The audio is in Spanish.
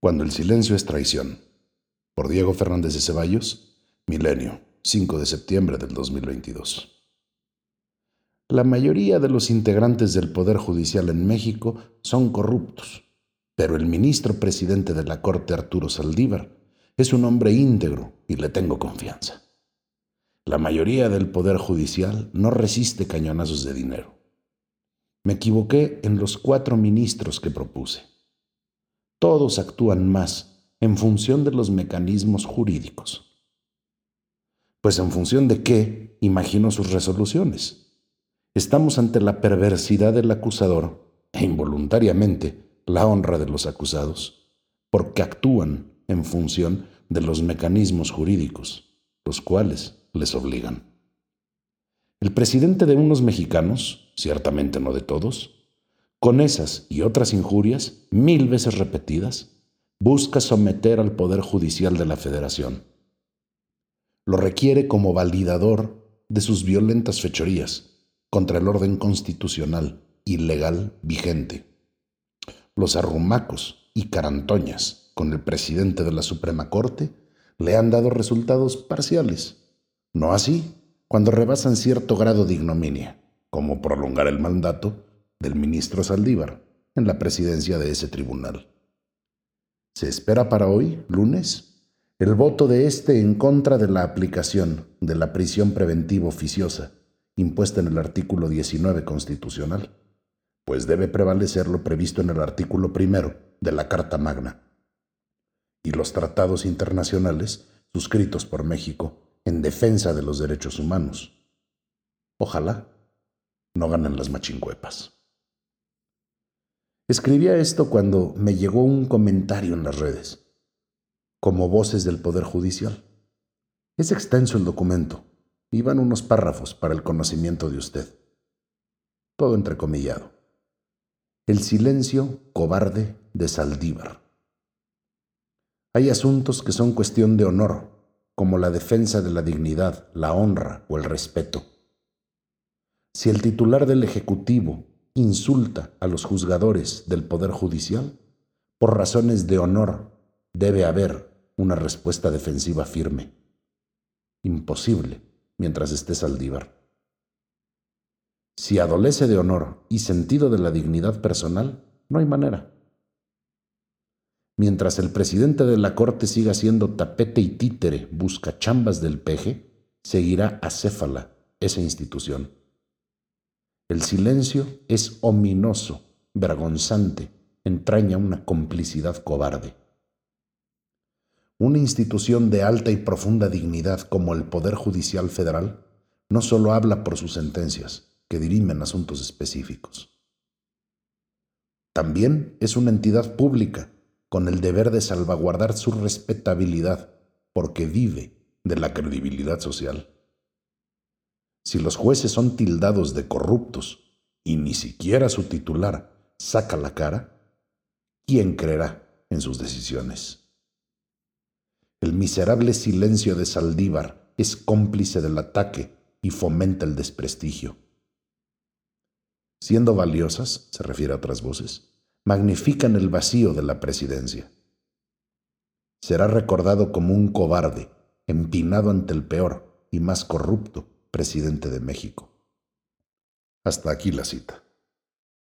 Cuando el silencio es traición. Por Diego Fernández de Ceballos, Milenio, 5 de septiembre del 2022. La mayoría de los integrantes del Poder Judicial en México son corruptos, pero el ministro presidente de la Corte, Arturo Saldívar, es un hombre íntegro y le tengo confianza. La mayoría del Poder Judicial no resiste cañonazos de dinero. Me equivoqué en los cuatro ministros que propuse todos actúan más en función de los mecanismos jurídicos. Pues en función de qué imagino sus resoluciones. Estamos ante la perversidad del acusador e involuntariamente la honra de los acusados, porque actúan en función de los mecanismos jurídicos, los cuales les obligan. El presidente de unos mexicanos, ciertamente no de todos, con esas y otras injurias, mil veces repetidas, busca someter al Poder Judicial de la Federación. Lo requiere como validador de sus violentas fechorías contra el orden constitucional y legal vigente. Los arrumacos y carantoñas con el presidente de la Suprema Corte le han dado resultados parciales. No así cuando rebasan cierto grado de ignominia, como prolongar el mandato del ministro Saldívar en la presidencia de ese tribunal. Se espera para hoy, lunes, el voto de este en contra de la aplicación de la prisión preventiva oficiosa impuesta en el artículo 19 constitucional, pues debe prevalecer lo previsto en el artículo primero de la Carta Magna y los tratados internacionales suscritos por México en defensa de los derechos humanos. Ojalá no ganen las machincuepas. Escribía esto cuando me llegó un comentario en las redes, como voces del Poder Judicial. Es extenso el documento y van unos párrafos para el conocimiento de usted. Todo entrecomillado. El silencio cobarde de Saldívar. Hay asuntos que son cuestión de honor, como la defensa de la dignidad, la honra o el respeto. Si el titular del Ejecutivo insulta a los juzgadores del Poder Judicial, por razones de honor debe haber una respuesta defensiva firme. Imposible mientras esté Saldívar. Si adolece de honor y sentido de la dignidad personal, no hay manera. Mientras el presidente de la Corte siga siendo tapete y títere busca chambas del peje, seguirá acéfala esa institución. El silencio es ominoso, vergonzante, entraña una complicidad cobarde. Una institución de alta y profunda dignidad como el Poder Judicial Federal no solo habla por sus sentencias, que dirimen asuntos específicos. También es una entidad pública con el deber de salvaguardar su respetabilidad porque vive de la credibilidad social. Si los jueces son tildados de corruptos y ni siquiera su titular saca la cara, ¿quién creerá en sus decisiones? El miserable silencio de Saldívar es cómplice del ataque y fomenta el desprestigio. Siendo valiosas, se refiere a otras voces, magnifican el vacío de la presidencia. Será recordado como un cobarde, empinado ante el peor y más corrupto presidente de México. Hasta aquí la cita.